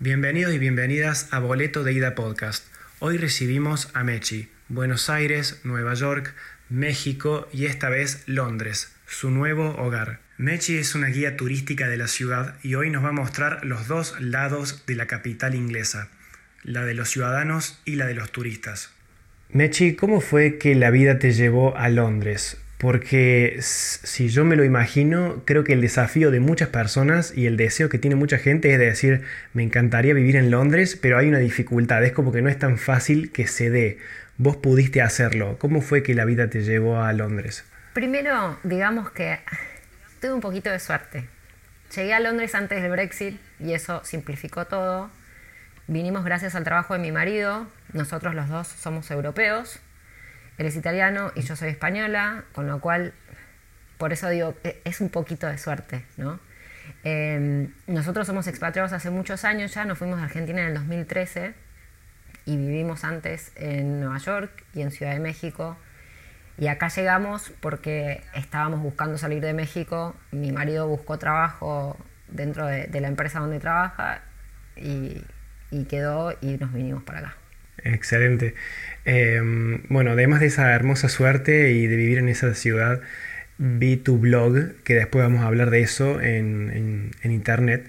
Bienvenidos y bienvenidas a Boleto de Ida Podcast. Hoy recibimos a Mechi, Buenos Aires, Nueva York, México y esta vez Londres, su nuevo hogar. Mechi es una guía turística de la ciudad y hoy nos va a mostrar los dos lados de la capital inglesa, la de los ciudadanos y la de los turistas. Mechi, ¿cómo fue que la vida te llevó a Londres? Porque si yo me lo imagino, creo que el desafío de muchas personas y el deseo que tiene mucha gente es de decir, me encantaría vivir en Londres, pero hay una dificultad, es como que no es tan fácil que se dé. Vos pudiste hacerlo. ¿Cómo fue que la vida te llevó a Londres? Primero, digamos que tuve un poquito de suerte. Llegué a Londres antes del Brexit y eso simplificó todo. Vinimos gracias al trabajo de mi marido. Nosotros los dos somos europeos él es italiano y yo soy española, con lo cual, por eso digo, e, es un poquito de suerte, ¿no? Em, nosotros somos expatriados hace muchos años ya, nos fuimos a Argentina en el 2013 y vivimos antes en Nueva York y en Ciudad de México. Y acá llegamos porque estábamos buscando salir de México, mi marido buscó trabajo dentro de, la empresa donde trabaja y, y quedó y nos vinimos para acá. Excelente. Em, bueno, además de esa hermosa suerte y de vivir en esa ciudad, vi tu blog, que después vamos a hablar de eso en, internet.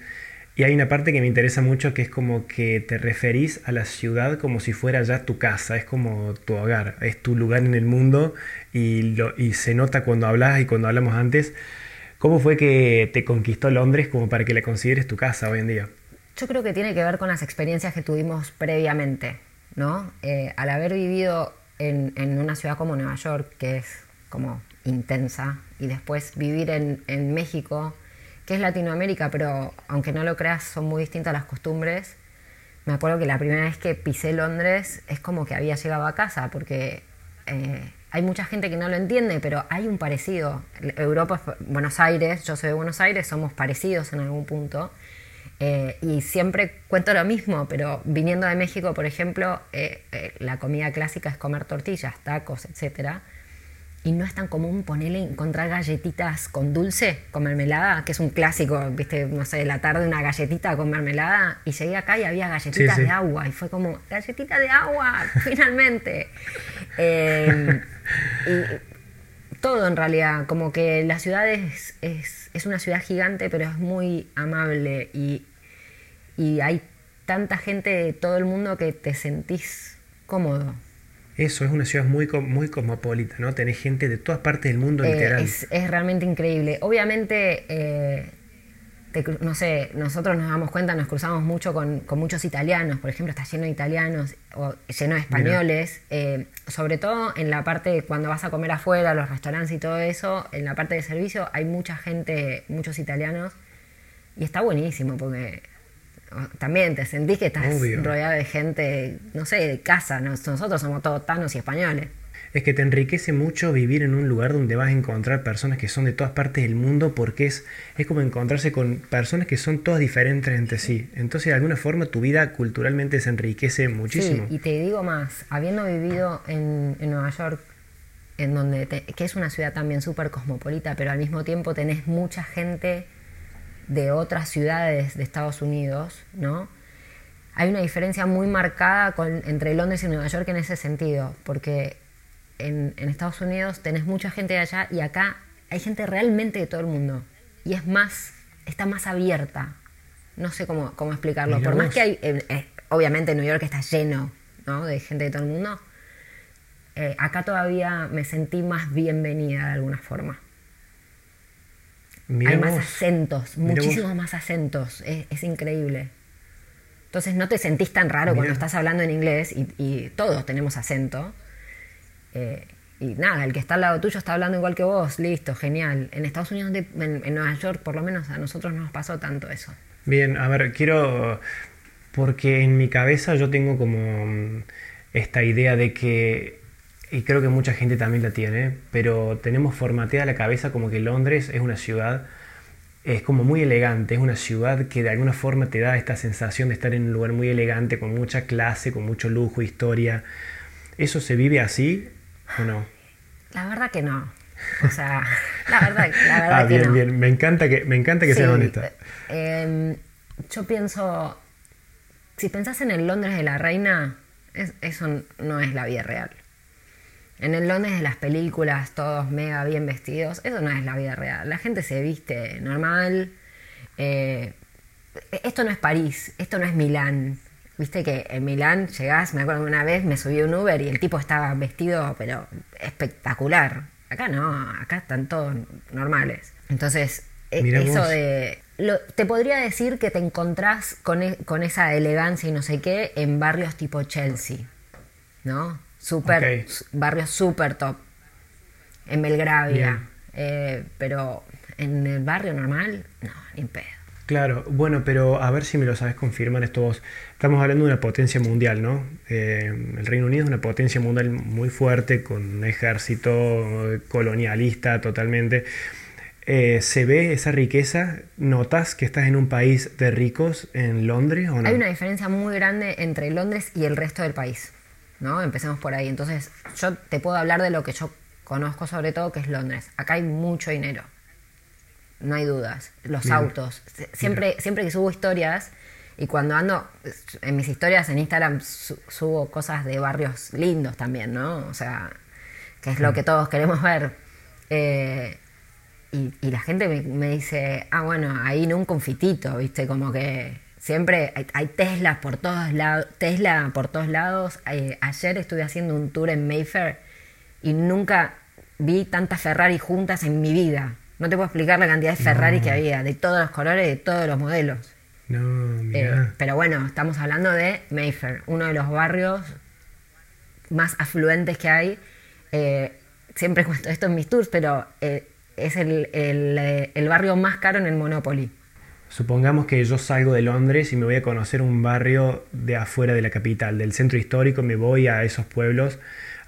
Y hay una parte que me interesa mucho que es como que te referís a la ciudad como si fuera ya tu casa, es como tu hogar, es tu lugar en el mundo y, y se nota cuando hablas y cuando hablamos antes. ¿Cómo fue que te conquistó Londres como para que la consideres tu casa hoy en día? Yo creo que tiene que ver con las experiencias que tuvimos previamente. ¿No? Eh, al haber vivido en, una ciudad como Nueva York, que es como intensa, y después vivir en, México, que es Latinoamérica, pero aunque no lo creas, son muy distintas las costumbres. Me acuerdo que la primera vez que pisé Londres es como que había llegado a casa, porque eh, hay mucha gente que no lo entiende, pero hay un parecido. Europa, Buenos Aires, yo soy de Buenos Aires, somos parecidos en algún punto. Eh, y siempre cuento lo mismo, pero viniendo de México, por ejemplo, eh, eh, la comida clásica es comer tortillas, tacos, etc. Y no es tan común ponerle, encontrar galletitas con dulce, con mermelada, que es un clásico, viste, no sé, la tarde una galletita con mermelada. Y llegué acá y había galletitas de agua. Y fue como, galletita de agua, finalmente. y todo en realidad, como que la ciudad es, es, es una ciudad gigante, pero es muy amable y y hay tanta gente de todo el mundo que te sentís cómodo. Eso, es una ciudad muy, muy cosmopolita, ¿no? Tenés gente de todas partes del mundo, eh, literal. Es, realmente increíble. Obviamente, eh, no sé, nosotros nos damos cuenta, nos cruzamos mucho con, muchos italianos, por ejemplo, está lleno de italianos o lleno de españoles, eh, sobre todo en la parte, cuando vas a comer afuera, los restaurantes y todo eso, en la parte de servicio hay mucha gente, muchos italianos, y está buenísimo porque también te sentís que estás rodeado de gente, no sé, de casa. Nosotros somos todos tanos y españoles. Es que te enriquece mucho vivir en un lugar donde vas a encontrar personas que son de todas partes del mundo porque es, es como encontrarse con personas que son todas diferentes entre sí. Entonces, de alguna forma, tu vida culturalmente se enriquece muchísimo. Sí, y te digo más, habiendo vivido en, Nueva York, en donde que es una ciudad también súper cosmopolita, pero al mismo tiempo tenés mucha gente de otras ciudades de Estados Unidos, ¿no? Hay una diferencia muy marcada entre Londres y Nueva York en ese sentido, porque en, Estados Unidos tenés mucha gente de allá y acá hay gente realmente de todo el mundo. Y es más, está más abierta. No sé cómo, cómo explicarlo. Por más que hay, eh, eh, obviamente New York está lleno ¿no? de gente de todo el mundo, eh, acá todavía me sentí más bienvenida de alguna forma. Hay más acentos, muchísimos más acentos. Es, increíble. Entonces no te sentís tan raro cuando estás hablando en inglés y, todos tenemos acento. Eh, y nada, el que está al lado tuyo está hablando igual que vos, listo, genial. En Estados Unidos, en, Nueva York, por lo menos a nosotros no nos pasó tanto eso. Bien, a ver, quiero, porque en mi cabeza yo tengo como esta idea de que y creo que mucha gente también la tiene, pero tenemos formateada la cabeza como que Londres es una ciudad, es como muy elegante, es una ciudad que de alguna forma te da esta sensación de estar en un lugar muy elegante, con mucha clase, con mucho lujo, historia. ¿Eso se vive así o no? La verdad que no. O sea, la verdad, la verdad ah, que bien, bien. Me encanta que, me encanta que seas honesta. Em, yo pienso, si pensás en el Londres de la reina, eso no es la vida real. En el Londres de las películas, todos mega bien vestidos, eso no es la vida real. La gente se viste normal. Eh, esto no es París, esto no es Milán. Viste que en Milán llegás, me acuerdo una vez me subí un Uber y el tipo estaba vestido, pero espectacular. Acá no, acá están todos normales. Entonces, e, eso de. te podría decir que te encontrás con, e, con, esa elegancia y no sé qué en barrios tipo Chelsea, ¿no? Super, barrios super top. En Belgravia. Eh, pero en el barrio normal, no, ni pedo. Claro, bueno, pero a ver si me lo sabes confirmar esto vos. Estamos hablando de una potencia mundial, ¿no? Eh, el Reino Unido es una potencia mundial muy fuerte, con un ejército colonialista totalmente. Eh, ¿Se ve esa riqueza? ¿Notas que estás en un país de ricos en Londres o no? Hay una diferencia muy grande entre Londres y el resto del país, ¿no? Empecemos por ahí. Entonces, yo te puedo hablar de lo que yo conozco sobre todo, que es Londres. Acá hay mucho dinero no hay dudas. Los autos. Siempre, siempre que subo historias, y cuando ando, en mis historias en Instagram subo cosas de barrios lindos también, ¿no? O sea, que es lo que todos queremos ver. Eh, y, la gente me, dice, ah, bueno, ahí nunca un fitito, ¿viste? Como que siempre hay, Tesla por todos lados. Tesla por todos lados. Eh, ayer estuve haciendo un tour en Mayfair y nunca vi tantas Ferrari juntas en mi vida. No te puedo explicar la cantidad de Ferrari que había, de todos los colores, de todos los modelos. No, mira. Eh, pero bueno, estamos hablando de Mayfair, uno de los barrios más afluentes que hay. Eh, siempre cuento esto en mis tours, pero eh, es el, el, barrio más caro en el Monopoly. Supongamos que yo salgo de Londres y me voy a conocer un barrio de afuera de la capital, del centro histórico, me voy a esos pueblos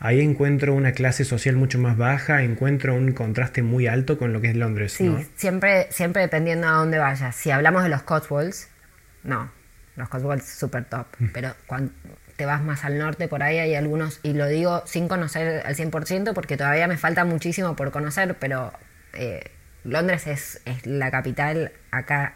ahí encuentro una clase social mucho más baja, encuentro un contraste muy alto con lo que es Londres. Sí, siempre, siempre dependiendo a dónde vayas. Si hablamos de los Cotswolds, no, los Cotswolds super top, mm. pero cuando te vas más al norte, por ahí hay algunos, y lo digo sin conocer al 100% porque todavía me falta muchísimo por conocer, pero eh, Londres es, es, la capital, acá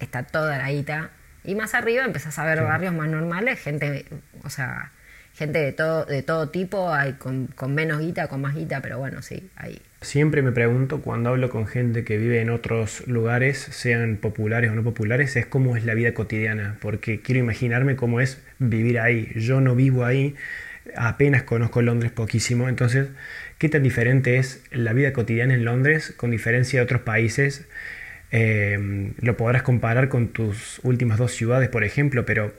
está toda la guita, y más arriba empezás a ver barrios más normales, gente, o sea gente de todo, de todo tipo, hay con, menos guita, con más guita, pero bueno, sí, hay. Siempre me pregunto cuando hablo con gente que vive en otros lugares, sean populares o no populares, es cómo es la vida cotidiana, porque quiero imaginarme cómo es vivir ahí. Yo no vivo ahí, apenas conozco Londres poquísimo, entonces, ¿qué tan diferente es la vida cotidiana en Londres con diferencia de otros países? Eh, lo podrás comparar con tus últimas dos ciudades, por ejemplo, pero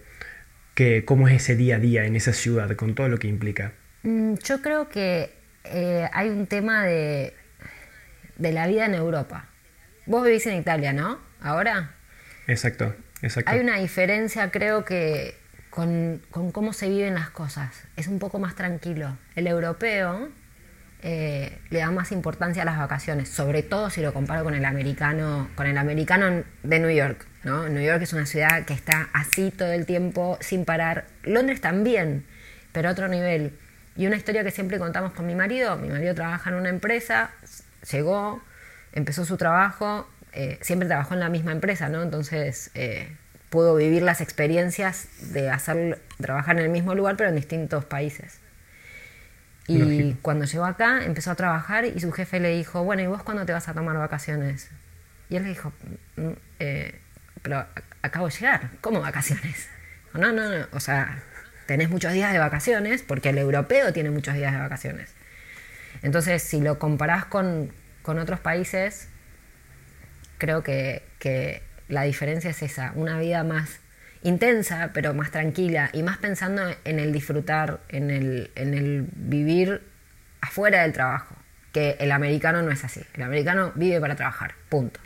que, cómo es ese día a día en esa ciudad, con todo lo que implica. Mm, yo creo que eh, hay un tema de, de la vida en Europa. Vos vivís en Italia, ¿no? Ahora. Exacto, exacto. Hay una diferencia, creo que, con, con cómo se viven las cosas. Es un poco más tranquilo. El europeo eh, le da más importancia a las vacaciones, sobre todo si lo comparo con el americano, con el americano de New York. ¿no? New York es una ciudad que está así todo el tiempo, sin parar. Londres también, pero a otro nivel. Y una historia que siempre contamos con mi marido, mi marido trabaja en una empresa, llegó, empezó su trabajo, eh, siempre trabajó en la misma empresa, ¿no? Entonces eh, pudo vivir las experiencias de hacer, trabajar en el mismo lugar, pero en distintos países. Y cuando llegó acá, empezó a trabajar y su jefe le dijo, bueno, ¿y vos cuándo te vas a tomar vacaciones? Y él le dijo, mm, eh, pero acabo de llegar, ¿cómo vacaciones? No, no, no, o sea, tenés muchos días de vacaciones porque el europeo tiene muchos días de vacaciones. Entonces, si lo comparás con, con otros países, creo que, que la diferencia es esa, una vida más intensa, pero más tranquila y más pensando en el disfrutar, en el, en el vivir afuera del trabajo, que el americano no es así. El americano vive para trabajar, punto.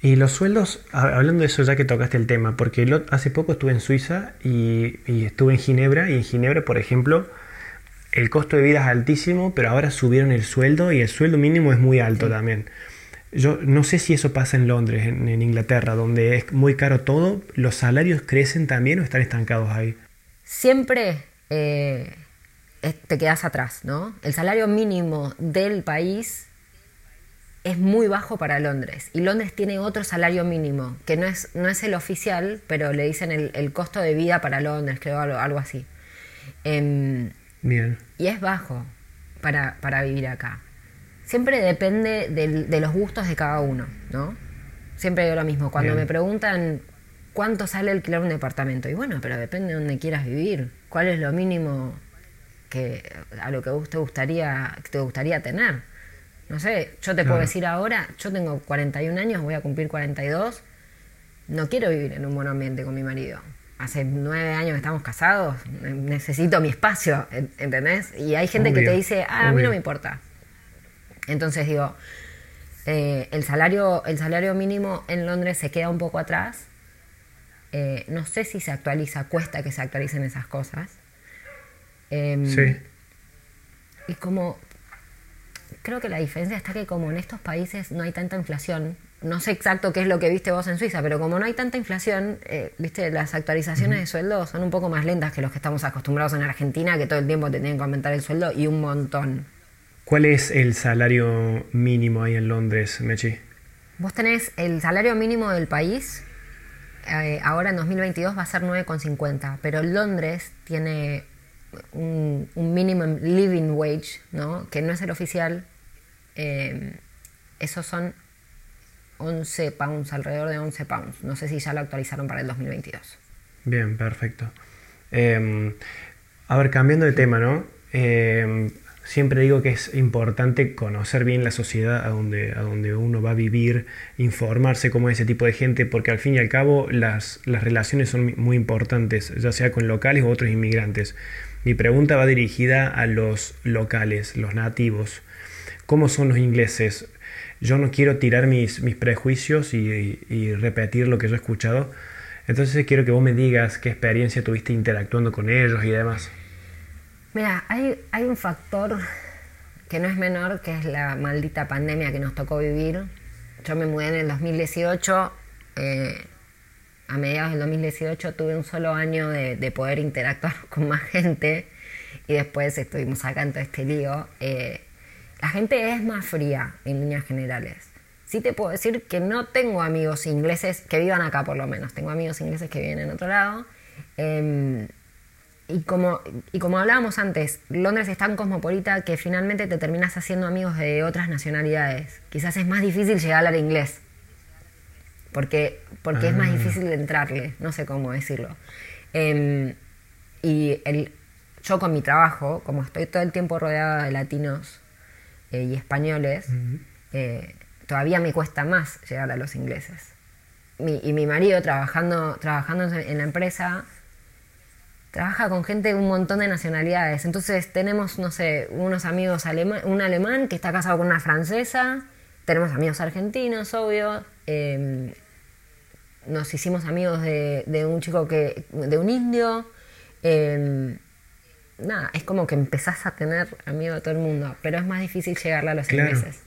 Y los sueldos, hablando de eso ya que tocaste el tema, porque hace poco estuve en Suiza y, y, estuve en Ginebra, y en Ginebra, por ejemplo, el costo de vida es altísimo, pero ahora subieron el sueldo y el sueldo mínimo es muy alto también. Yo no sé si eso pasa en Londres, en, Inglaterra, donde es muy caro todo. ¿Los salarios crecen también o están estancados ahí? Siempre eh, te quedas atrás, ¿no? El salario mínimo del país es muy bajo para Londres. Y Londres tiene otro salario mínimo, que no es, no es el oficial, pero le dicen el, costo de vida para Londres, creo, algo, algo así. Em, Bien. Y es bajo para, para vivir acá. Siempre depende de los gustos de cada uno, ¿no? Siempre digo lo mismo. Cuando me preguntan cuánto sale alquilar un departamento, y bueno, pero depende de dónde quieras vivir. ¿Cuál es lo mínimo que a lo que te gustaría, te gustaría tener? No sé, yo te puedo decir ahora, yo tengo 41 años, voy a cumplir 42, no quiero vivir en un buen ambiente con mi marido. Hace nueve años que estamos casados, necesito mi espacio, ¿entendés? Y hay gente que te dice, ah, a mí no me importa. Entonces digo, eh, el, salario, el salario mínimo en Londres se queda un poco atrás. Eh, no sé si se actualiza, cuesta que se actualicen esas cosas. Em, sí. Y como creo que la diferencia está que como en estos países no hay tanta inflación, no sé exacto qué es lo que viste vos en Suiza, pero como no hay tanta inflación, eh, viste, las actualizaciones de sueldo son un poco más lentas que los que estamos acostumbrados en Argentina, que todo el tiempo te tienen que aumentar el sueldo y un montón. ¿Cuál es el salario mínimo ahí en Londres, Mechi? Vos tenés el salario mínimo del país, eh, ahora en 2022 va a ser 9,50, pero Londres tiene un, minimum living wage, ¿no? que no es el oficial, eh, esos son 11 pounds, alrededor de 11 pounds. No sé si ya lo actualizaron para el 2022. Bien, perfecto. Eh, a ver, cambiando de tema, ¿no? Siempre digo que es importante conocer bien la sociedad a donde, a donde uno va a vivir, informarse cómo es ese tipo de gente, porque al fin y al cabo las, las relaciones son muy importantes, ya sea con locales u otros inmigrantes. Mi pregunta va dirigida a los locales, los nativos. ¿Cómo son los ingleses? Yo no quiero tirar mis, mis prejuicios y, y repetir lo que yo he escuchado. Entonces quiero que vos me digas qué experiencia tuviste interactuando con ellos y demás. Mira, hay, hay un factor que no es menor, que es la maldita pandemia que nos tocó vivir. Yo me mudé en el 2018, eh, a mediados del 2018 tuve un solo año de, poder interactuar con más gente y después estuvimos todo este lío. Eh, la gente es más fría en líneas generales. Sí te puedo decir que no tengo amigos ingleses que vivan acá por lo menos, tengo amigos ingleses que viven en otro lado. Em, y como, y como hablábamos antes, Londres es tan cosmopolita que finalmente te terminas haciendo amigos de otras nacionalidades. Quizás es más difícil llegar a hablar inglés. Porque, porque es más ah. difícil de entrarle, no sé cómo decirlo. Em, y el, yo con mi trabajo, como estoy todo el tiempo rodeada de latinos eh, y españoles, eh, todavía me cuesta más llegar a los ingleses. y mi marido trabajando, trabajando en la empresa trabaja con gente de un montón de nacionalidades. Entonces tenemos, no sé, unos amigos alemán, un alemán que está casado con una francesa, tenemos amigos argentinos, obvio. Em, nos hicimos amigos de, un chico que. de un indio. Em, nada, es como que empezás a tener amigos de todo el mundo, pero es más difícil llegarle a los ingleses.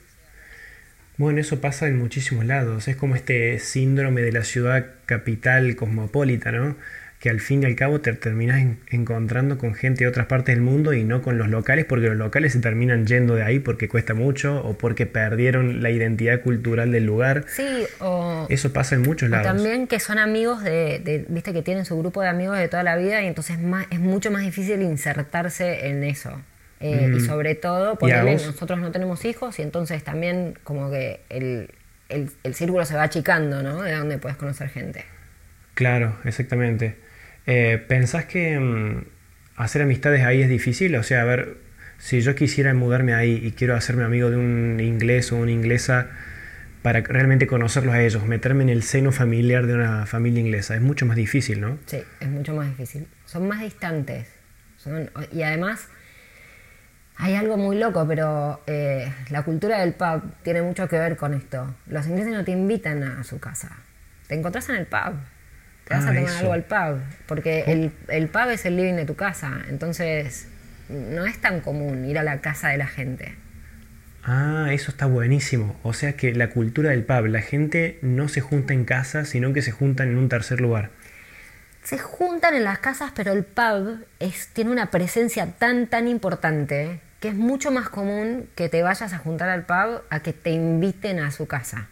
Bueno, eso pasa en muchísimos lados. Es como este síndrome de la ciudad capital cosmopolita, ¿no? Que al fin y al cabo te terminas encontrando con gente de otras partes del mundo y no con los locales, porque los locales se terminan yendo de ahí porque cuesta mucho o porque perdieron la identidad cultural del lugar. Sí, o... Eso pasa en muchos lados. también que son amigos de, viste, que tienen su grupo de amigos de toda la vida y entonces más, es mucho más difícil insertarse en eso. Eh, y mm. sobre todo, porque nosotros no tenemos hijos y entonces también como que el, el, el círculo se va achicando, ¿no? De donde puedes conocer gente. Claro, exactamente. Eh, ¿Pensás que mm, hacer amistades ahí es difícil? O sea, a ver, si yo quisiera mudarme ahí y quiero hacerme amigo de un inglés o una inglesa para realmente conocerlos a ellos, meterme en el seno familiar de una familia inglesa, es mucho más difícil, ¿no? Sí, es mucho más difícil. Son más distantes. y además, hay algo muy loco, pero eh, la cultura del pub tiene mucho que ver con esto. Los ingleses no te invitan a su casa. Te encontrás en el pub te vas a ah, tomar algo al pub, porque el, el pub es el living de tu casa, entonces no es tan común ir a la casa de la gente. Ah, eso está buenísimo. O sea que la cultura del pub, la gente no se junta en casa, sino que se juntan en un tercer lugar. Se juntan en las casas, pero el pub es, tiene una presencia tan, tan importante que es mucho más común que te vayas a juntar al pub a que te inviten a su casa.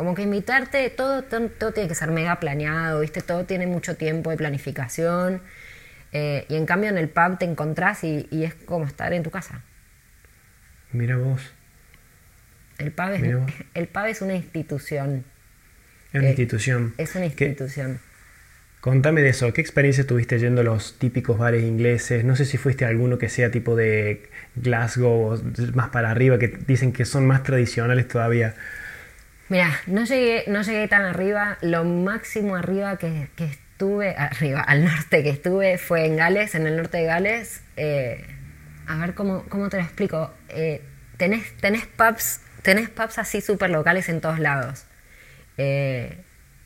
Como que invitarte, todo, todo, tiene que ser mega planeado, ¿viste? Todo tiene mucho tiempo de planificación. Eh, y en cambio en el pub te encontrás y, es como estar en tu casa. Mira vos. El pub es, el pub es una institución. Es una institución. Es una institución. Contame de eso, ¿qué experiencia tuviste yendo a los típicos bares ingleses? No sé si fuiste a alguno que sea tipo de Glasgow o más para arriba, que dicen que son más tradicionales todavía. Mira, no llegué, no llegué tan arriba. Lo máximo arriba que, estuve, arriba, al norte que estuve, fue en Gales, en el norte de Gales. Eh, a ver cómo, te lo explico. Eh, tenés, tenés, pubs, tenés pubs así súper locales en todos lados. Eh,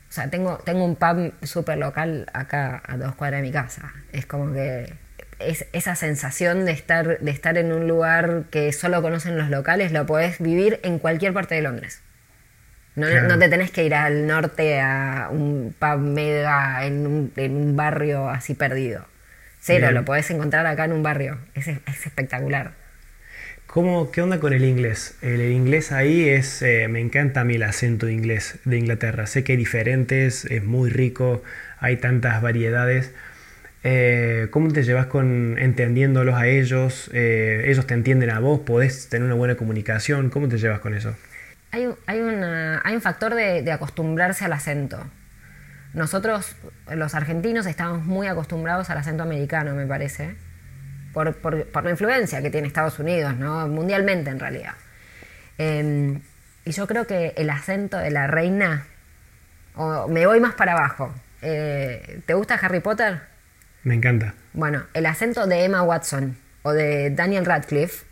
o sea, tengo, tengo un pub súper local acá a dos cuadras de mi casa. Es como que es, esa sensación de estar, de estar en un lugar que solo conocen los locales lo podés vivir en cualquier parte de Londres. No, no te tenés que ir al norte a un pub mega en un, en un barrio así perdido. Cero, lo podés encontrar acá en un barrio. Es, es espectacular. ¿Cómo, ¿Qué onda con el inglés? El, inglés ahí es, eh, me encanta a mí el acento de inglés de Inglaterra. Sé que hay diferentes, es muy rico, hay tantas variedades. Eh, ¿Cómo te llevas con entendiéndolos a ellos? Eh, ¿Ellos te entienden a vos? ¿Podés tener una buena comunicación? ¿Cómo te llevas con eso? Hay, hay, hay un factor de, de acostumbrarse al acento. Nosotros, los argentinos, estamos muy acostumbrados al acento americano, me parece por, por, la influencia que tiene Estados Unidos, ¿no? mundialmente en realidad. Em, y yo creo que el acento de la reina, o me voy más para abajo, eh, ¿te gusta Harry Potter? Me encanta. Bueno, el acento de Emma Watson o de Daniel Radcliffe,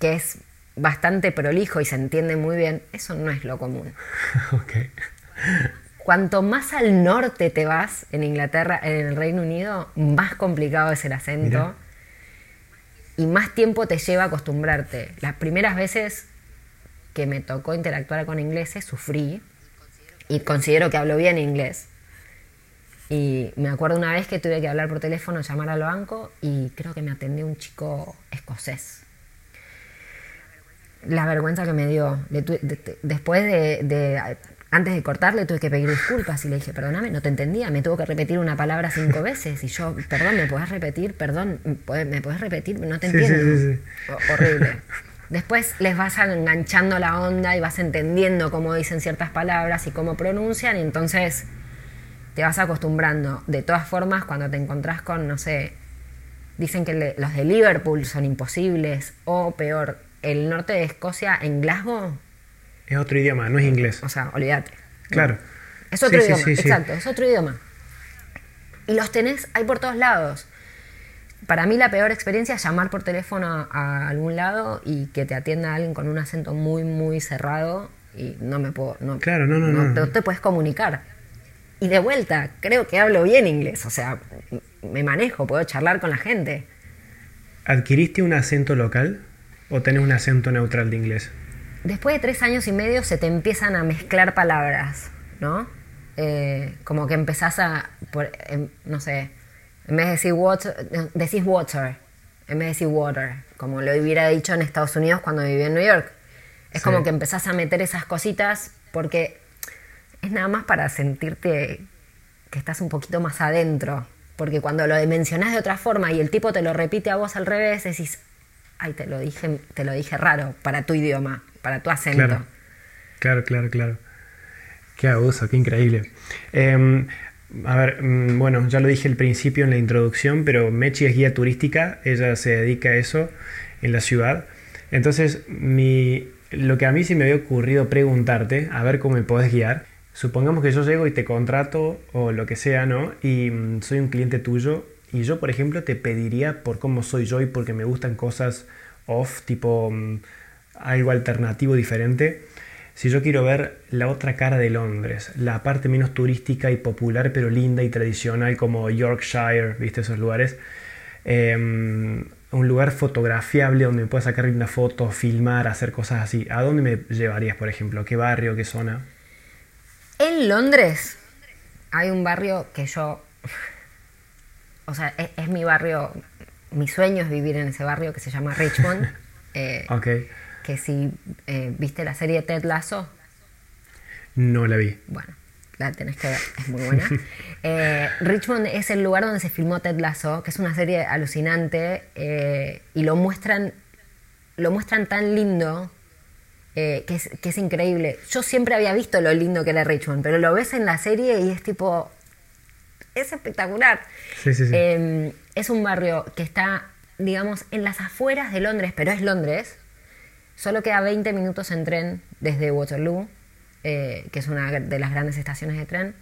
que es bastante prolijo y se entiende muy bien, eso no es lo común. okay. Cuanto más al norte te vas en Inglaterra, en el Reino Unido, más complicado es el acento y más tiempo te lleva a acostumbrarte. Las primeras veces que me tocó interactuar con ingleses sufrí y considero que hablo bien inglés. Y me acuerdo una vez que tuve que hablar por teléfono, llamar al banco y creo que me atendió un chico escocés. La vergüenza que me dio. Después de antes de cortarle tuve que pedir disculpas y le dije, perdóname, no te entendía, me tuvo que repetir una palabra cinco veces y yo, perdón, ¿me puedes repetir? Perdón, ¿me puedes repetir? No te entiendo. Horrible. Después les vas enganchando la onda y vas entendiendo cómo dicen ciertas palabras y cómo pronuncian y entonces te vas acostumbrando. De todas formas, cuando te encontrás con, no sé, dicen que los de Liverpool son imposibles o peor, el norte de Escocia en Glasgow es otro idioma, no es inglés. O sea, olvídate. Claro. Es otro idioma, exacto, es otro idioma. Y los tenés, hay por todos lados. Para mí la peor experiencia es llamar por teléfono a, algún lado y que te atienda alguien con un acento muy, muy cerrado y no me puedo... No, claro, no, no, no. No te puedes comunicar. Y de vuelta, creo que hablo bien inglés, o sea, me manejo, puedo charlar con la gente. ¿Adquiriste un acento local o tenés un acento neutral de inglés? después de tres años y medio se te empiezan a mezclar palabras, ¿no? Eh, como que empezás a, em, no sé, en vez de decir water, decís water, en vez de decir water, como lo hubiera dicho en Estados Unidos cuando vivía en New York. Es como que empezás a meter esas cositas porque es nada más para sentirte que estás un poquito más adentro. Porque cuando lo mencionás de otra forma y el tipo te lo repite a vos al revés, decís, ay, te lo dije, te lo dije raro para tu idioma para tu acento. Claro, claro, claro. Qué abuso, qué increíble. Em, a ver, mm, bueno, ya lo dije al principio en la introducción, pero Mechi es guía turística, ella se dedica a eso en la ciudad. Entonces, lo que a mí se me había ocurrido preguntarte, a ver cómo me podés guiar. Supongamos que yo llego y te contrato o lo que sea, ¿no? Y mm, soy un cliente tuyo y yo, por ejemplo, te pediría por cómo soy yo y porque me gustan cosas off, tipo mm, algo alternativo, diferente. Si yo quiero ver la otra cara de Londres, la parte menos turística y popular, pero linda y tradicional, como Yorkshire, ¿viste esos lugares? Em, un lugar fotografiable donde me pueda sacar una foto, filmar, hacer cosas así. ¿A dónde me llevarías, por ejemplo? ¿Qué barrio, qué zona? En Londres hay un barrio que yo. O sea, es mi barrio mi sueño es vivir en ese barrio que se llama Richmond. Eh, Ok. Que si eh, viste la serie Ted Lasso, No la vi. bueno, la tenés que ver, es muy buena. Eh, Richmond es el lugar donde se filmó Ted Lasso, que es una serie alucinante eh, y lo muestran, lo muestran tan lindo eh, que, es, que es increíble. Yo siempre había visto lo lindo que era Richmond, pero lo ves en la serie y es tipo, es espectacular. Sí, sí, sí. Eh, es un barrio que está, digamos, en las afueras de Londres, pero es Londres. Solo queda 20 minutos en tren desde Waterloo, eh, que es una de las grandes estaciones de tren,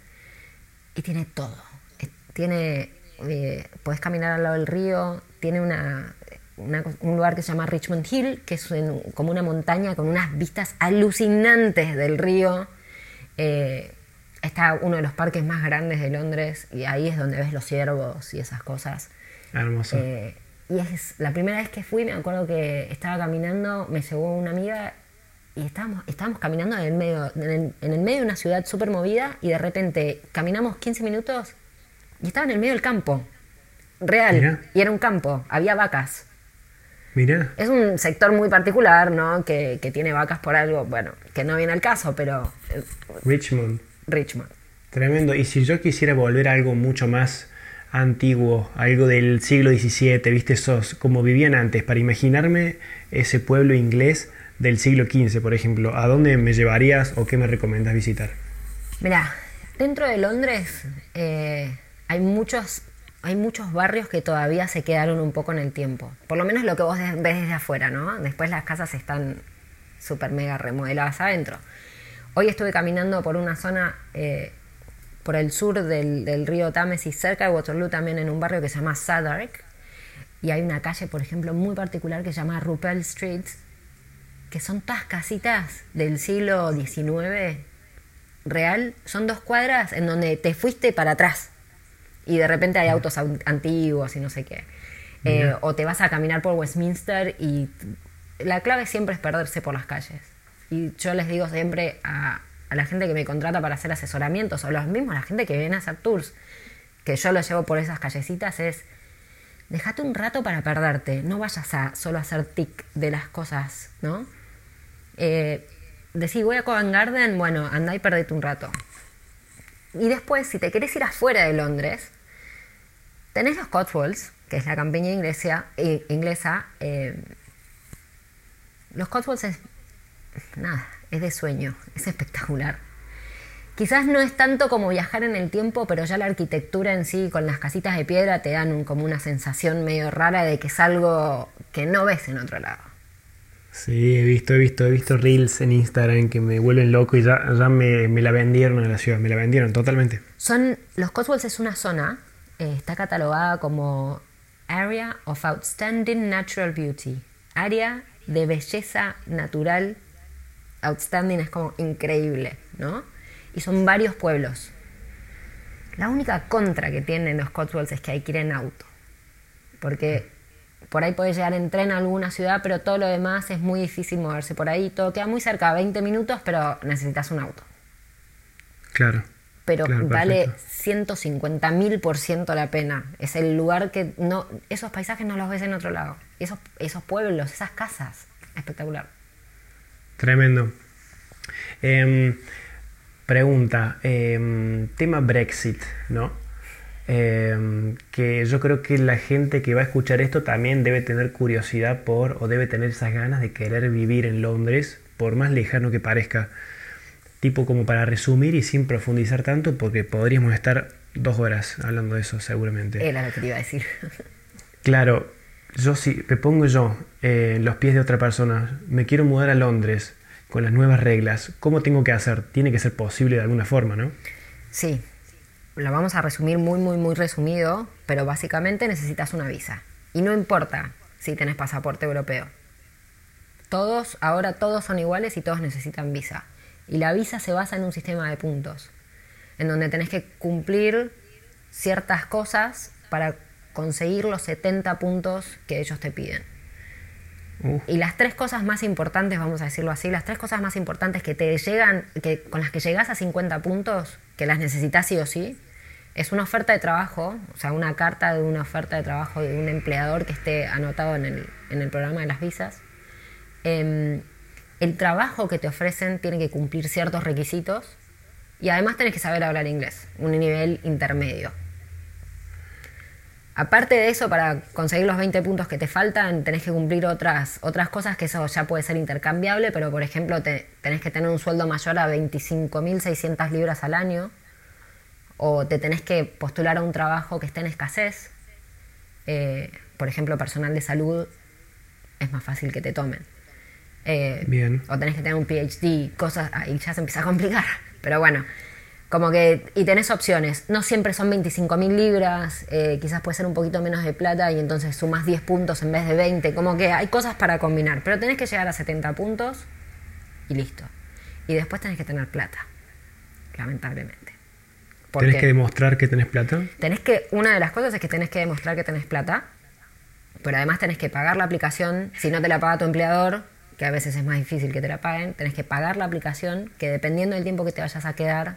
y tiene todo. Eh, Tiene, eh, puedes caminar al lado del río, tiene una, un lugar que se llama Richmond Hill, que es en- como una montaña con unas vistas alucinantes del río. Eh, está uno de los parques más grandes de Londres y ahí es donde ves los ciervos y esas cosas. Hermoso. Eh, y es la primera vez que fui, me acuerdo que estaba caminando, me llevó una amiga y estábamos, estábamos caminando en el medio, en el, en el medio de una ciudad súper movida y de repente caminamos 15 minutos y estaba en el medio del campo. Real. Mirá. Y era un campo, había vacas. Mira. Es un sector muy particular, ¿no? Que, que tiene vacas por algo, bueno, que no viene al caso, pero eh, Richmond. Richmond. Tremendo. Y si yo quisiera volver a algo mucho más antiguo, algo del siglo XVII, viste, esos, como vivían antes, para imaginarme ese pueblo inglés del siglo XV, por ejemplo, ¿a dónde me llevarías o qué me recomiendas visitar? Mira, dentro de Londres eh, hay muchos hay muchos barrios que todavía se quedaron un poco en el tiempo. Por lo menos lo que vos ves desde afuera, ¿no? Después las casas están súper mega remodeladas adentro. Hoy estuve caminando por una zona eh, por el sur del, del río Támesis, cerca de Waterloo, también en un barrio que se llama Southwark. Y hay una calle, por ejemplo, muy particular que se llama Rupel Street, que son todas casitas del siglo XIX real. Son dos cuadras en donde te fuiste para atrás y de repente hay autos au- antiguos y no sé qué. Eh, o te vas a caminar por Westminster y la clave siempre es perderse por las calles. Y yo les digo siempre a, la gente que me contrata para hacer asesoramientos o los mismos, la gente que viene a hacer tours, que yo los llevo por esas callecitas, es déjate un rato para perderte, no vayas a solo hacer tic de las cosas, ¿no? Eh, decir, voy a Covent Garden, bueno, anda y perdete un rato. Y después, si te querés ir afuera de Londres, tenés los Cotswolds, que es la campiña inglesa. eh, inglesa eh, los Cotswolds es. Nada, es de sueño, es espectacular. Quizás no es tanto como viajar en el tiempo, pero ya la arquitectura en sí, con las casitas de piedra, te dan un- como una sensación medio rara de que es algo que no ves en otro lado. Sí, he visto, he visto, he visto reels en Instagram que me vuelven loco y ya, ya me, me la vendieron en la ciudad, me la vendieron totalmente. Son, los Cotswolds es una zona, eh, está catalogada como Area of Outstanding Natural Beauty, área de belleza natural. Outstanding es como increíble, ¿no? Y son varios pueblos. La única contra que tienen los Cotswolds es que hay que ir en auto. Porque por ahí puedes llegar en tren a alguna ciudad, pero todo lo demás es muy difícil moverse por ahí. Todo queda muy cerca, 20 minutos, pero necesitas un auto Claro. pero Claro, vale perfecto. 150 mil por ciento la pena. Es el lugar que no, esos paisajes no los ves en otro lado. Esos, esos pueblos, esas casas, espectacular. Tremendo. Em, pregunta, em, tema Brexit, ¿no? Em, que yo creo que la gente que va a escuchar esto también debe tener curiosidad por, o debe tener esas ganas de querer vivir en Londres, por más lejano que parezca. Tipo como para resumir y sin profundizar tanto, porque podríamos estar dos horas hablando de eso seguramente. Era lo que te iba a decir. Claro, yo si me pongo yo eh, en los pies de otra persona, me quiero mudar a Londres con las nuevas reglas, ¿cómo tengo que hacer? Tiene que ser posible de alguna forma, ¿no? sí, lo vamos a resumir muy, muy, muy resumido, pero básicamente necesitas una visa. Y no importa si tenés pasaporte europeo. Todos, ahora todos son iguales y todos necesitan visa. Y la visa se basa en un sistema de puntos, en donde tenés que cumplir ciertas cosas para conseguir los 70 puntos que ellos te piden. Uh, Y las tres cosas más importantes, vamos a decirlo así, las tres cosas más importantes que te llegan, que, con las que llegas a 50 puntos, que las necesitas sí o sí, es una oferta de trabajo, o sea, una carta de una oferta de trabajo de un empleador que esté anotado en el, en el programa de las visas. Em, el trabajo que te ofrecen tiene que cumplir ciertos requisitos y además tenés que saber hablar inglés, un nivel intermedio. Aparte de eso, para conseguir los 20 puntos que te faltan, tenés que cumplir otras, otras cosas que eso ya puede ser intercambiable, pero por ejemplo tenés que tener un sueldo mayor a 25.600 libras al año, o te tenés que postular a un trabajo que esté en escasez, eh, por ejemplo, personal de salud, es más fácil que te tomen. Eh, Bien. O tenés que tener un PhD, cosas, ahí ya se empieza a complicar. Pero bueno, como que, y tenés opciones. No siempre son 25.000 libras, eh, quizás puede ser un poquito menos de plata y entonces sumas 10 puntos en vez de 20. Como que hay cosas para combinar, pero tenés que llegar a 70 puntos y listo. Y después tenés que tener plata, lamentablemente. ¿Tenés que demostrar que tenés plata? Tenés que, una de las cosas es que tenés que demostrar que tenés plata, pero además tenés que pagar la aplicación. Si no te la paga tu empleador, que a veces es más difícil que te la paguen, tenés que pagar la aplicación, que dependiendo del tiempo que te vayas a quedar,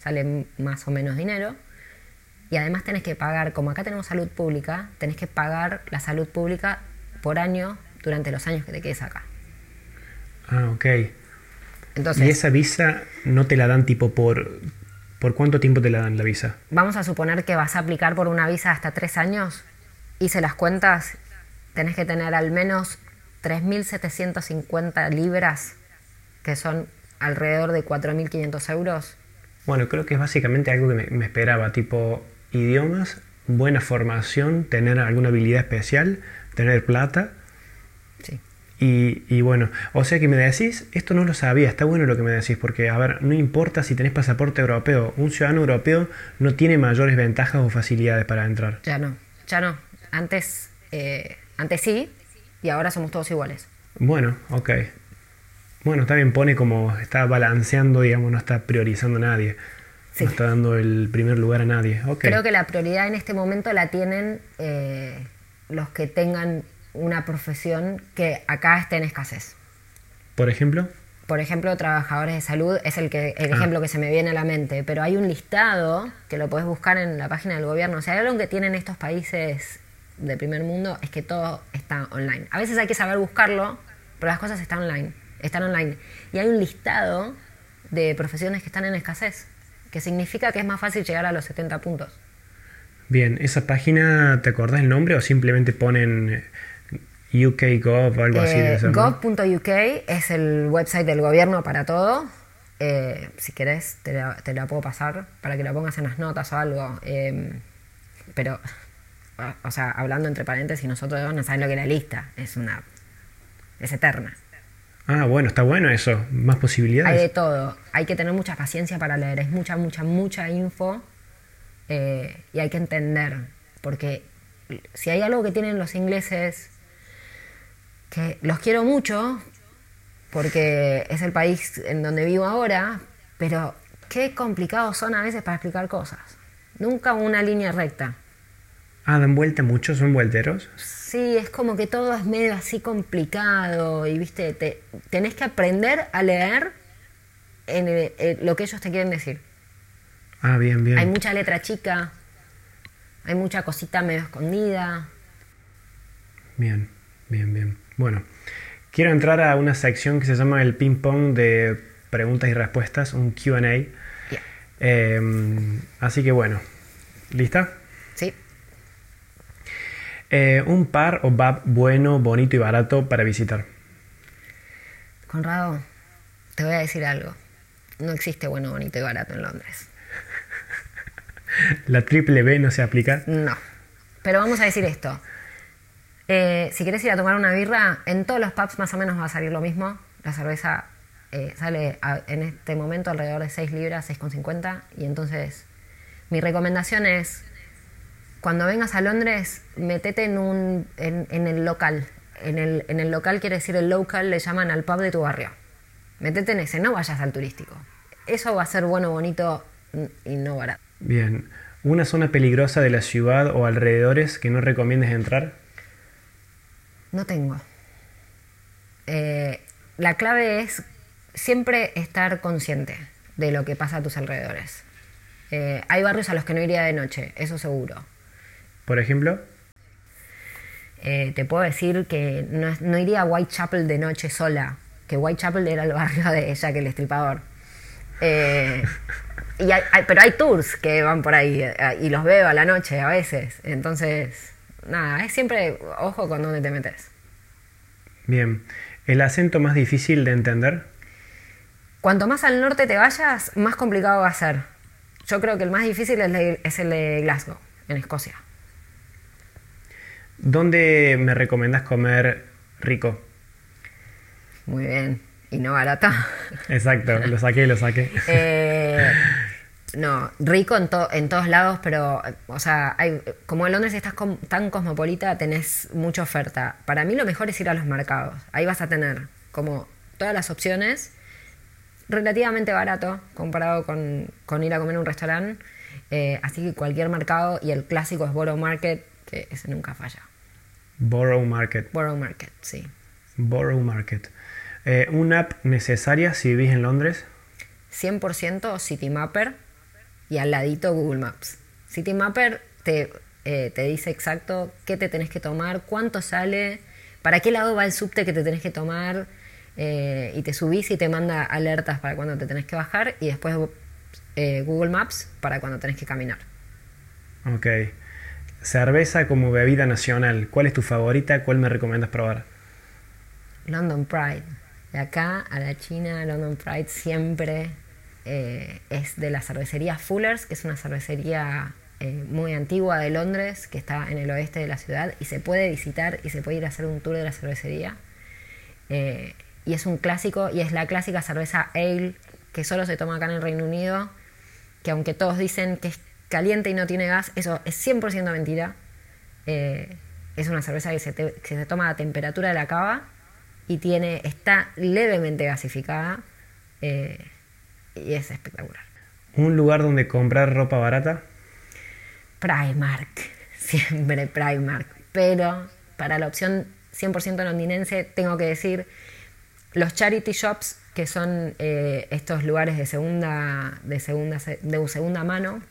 sale más o menos dinero. Y además tenés que pagar, como acá tenemos salud pública, tenés que pagar la salud pública por año durante los años que te quedes acá. Ah, ok. Entonces, ¿Y esa visa no te la dan tipo por... ¿Por cuánto tiempo te la dan la visa? Vamos a suponer que vas a aplicar por una visa hasta tres años. Hice las cuentas, tenés que tener al menos 3.750 libras, que son alrededor de 4.500 euros, bueno, creo que es básicamente algo que me, esperaba, tipo idiomas, buena formación, tener alguna habilidad especial, tener plata. Sí. Y, bueno, o sea que me decís, esto no lo sabía, está bueno lo que me decís, porque a ver, no importa si tenés pasaporte europeo, un ciudadano europeo no tiene mayores ventajas o facilidades para entrar. Ya no, ya no. Antes, eh, antes sí, y ahora somos todos iguales. Bueno, ok. Bueno, está bien, pone como está balanceando, digamos, no está priorizando a nadie. No está dando el primer lugar a nadie. Creo que la prioridad en este momento la tienen eh, los que tengan una profesión que acá esté en escasez. ¿Por ejemplo? Por ejemplo, trabajadores de salud es el, que, el ah. ejemplo que se me viene a la mente, pero hay un listado que lo puedes buscar en la página del gobierno. O sea, algo que tienen estos países de primer mundo es que todo está online. A veces hay que saber buscarlo, pero las cosas están online están online. Y hay un listado de profesiones que están en escasez, que significa que es más fácil llegar a los 70 puntos. Bien, ¿esa página te acordás el nombre o simplemente ponen UKGov o algo así? Eh, Gov.uk es el website del gobierno para todo. Eh, si querés, te la, puedo pasar para que la pongas en las notas o algo. Em, pero, o sea, hablando entre paréntesis, nosotros no sabemos lo que es la lista. Es una. es eterna. Ah, bueno, está bueno eso. Más posibilidades. Hay de todo. Hay que tener mucha paciencia para leer. Es mucha, mucha, mucha info. Eh, y hay que entender. Porque si hay algo que tienen los ingleses, que los quiero mucho, porque es el país en donde vivo ahora, pero qué complicados son a veces para explicar cosas. Nunca una línea recta. Ah, dan vuelta mucho, son vuelteros. Sí, es como que todo es medio así complicado y, viste, te, tenés que aprender a leer en lo que ellos te quieren decir. Ah, bien, bien. Hay mucha letra chica, hay mucha cosita medio escondida. Bien, bien, bien. Bueno, quiero entrar a una sección que se llama el ping-pong de preguntas y respuestas, un QA. Em, así que bueno, ¿lista? Eh, un par o pub bueno, bonito y barato para visitar. Conrado, te voy a decir algo. No existe bueno, bonito y barato en Londres. ¿La triple B no se aplica? No. Pero vamos a decir esto. Eh, si quieres ir a tomar una birra, en todos los pubs más o menos va a salir lo mismo. La cerveza eh, sale en este momento alrededor de 6 libras, 6,50. Y entonces mi recomendación es cuando vengas a Londres, metete en, un, en, el local. En el, en el local quiere decir el local, le llaman al pub de tu barrio. Metete en ese, no vayas al turístico. Eso va a ser bueno, bonito y no barato. Bien. ¿Una zona peligrosa de la ciudad o alrededores que no recomiendes entrar? No tengo. Eh, la clave es siempre estar consciente de lo que pasa a tus alrededores. Eh, hay barrios a los que no iría de noche, eso seguro. Por ejemplo, Eh, te puedo decir que no, no iría a Whitechapel de noche sola, que Whitechapel era el barrio de Jack el Estripador. Eh, y hay- hay- pero hay tours que van por ahí eh, y los veo a la noche a veces. Entonces, nada, es siempre ojo con dónde te metes. bien. ¿El acento más difícil de entender? Cuanto más al norte te vayas, más complicado va a ser. Yo creo que el más difícil es el de Glasgow, en Escocia. ¿Dónde me recomendás comer rico? Muy bien. Y no barato. Exacto, lo saqué, lo saqué. Eh, no, rico en, to- en todos lados, pero, o sea, hay, como en Londres estás tan cosmopolita, tenés mucha oferta. Para mí lo mejor es ir a los mercados. Ahí vas a tener como todas las opciones, relativamente barato comparado con, con ir a comer en un restaurante. Eh, así que cualquier mercado, y el clásico es Borough Market, que ese nunca falla. Borough Market. Borough Market, sí. Borough Market. Eh, ¿Una app necesaria si vivís en Londres? 100% Citymapper y al ladito Google Maps. Citymapper te, eh, te dice exacto qué te tenés que tomar, cuánto sale, para qué lado va el subte que te tenés que tomar eh, y te subís y te manda alertas para cuando te tenés que bajar y después Google Maps para cuando tenés que caminar. Ok. Cerveza como bebida nacional. ¿Cuál es tu favorita? ¿Cuál me recomiendas probar? London Pride. De acá a la China, London Pride siempre eh, es de la cervecería Fuller's, que es una cervecería eh, muy antigua de Londres, que está en el oeste de la ciudad, y se puede visitar y se puede ir a hacer un tour de la cervecería. Eh, y es un clásico, y es la clásica cerveza ale, que solo se toma acá en el Reino Unido, que aunque todos dicen que es caliente y no tiene gas, eso es 100% mentira. Eh, es una cerveza que se, te- que se toma a temperatura de la cava y tiene, está levemente gasificada eh, y es espectacular. ¿Un lugar donde comprar ropa barata? Primark, siempre Primark, pero para la opción 100% londinense tengo que decir los charity shops, que son eh, estos lugares de segunda, de segunda, de segunda mano,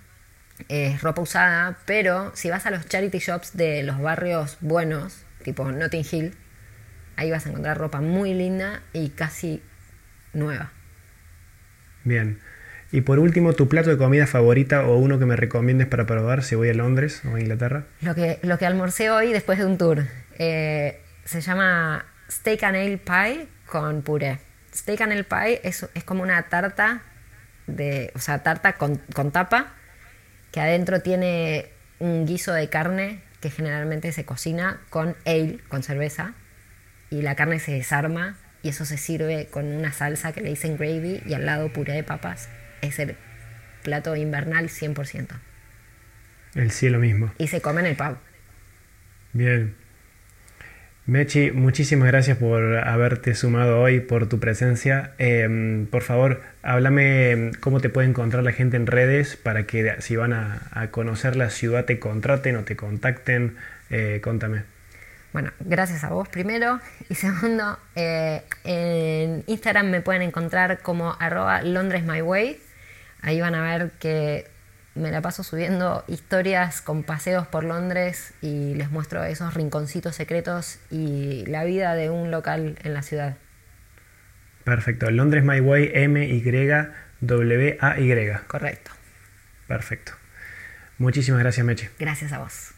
es ropa usada, pero si vas a los charity shops de los barrios buenos, tipo Notting Hill, ahí vas a encontrar ropa muy linda y casi nueva. Bien. Y por último, tu plato de comida favorita o uno que me recomiendes para probar si voy a Londres o a Inglaterra. Lo que, lo que almorcé hoy después de un tour eh, se llama Steak and Ale Pie con puré. Steak and Ale Pie es, es como una tarta, de, o sea, tarta con, con tapa, que adentro tiene un guiso de carne que generalmente se cocina con ale, con cerveza, y la carne se desarma y eso se sirve con una salsa que le dicen gravy y al lado puré de papas. Es el plato invernal 100%. El cielo mismo. Y se come en el pub. Bien. Mechi, muchísimas gracias por haberte sumado hoy, por tu presencia. Eh, por favor, háblame cómo te puede encontrar la gente en redes para que si van a, a conocer la ciudad te contraten o te contacten. Eh, contame. Bueno, gracias a vos primero. Y segundo, eh, en Instagram me pueden encontrar como arroba londresmyway. Ahí van a ver que me la paso subiendo historias con paseos por Londres y les muestro esos rinconcitos secretos y la vida de un local en la ciudad. Perfecto. Londres My Way, M-Y-W-A-Y. Correcto. Perfecto. Muchísimas gracias, Mechi. Gracias a vos.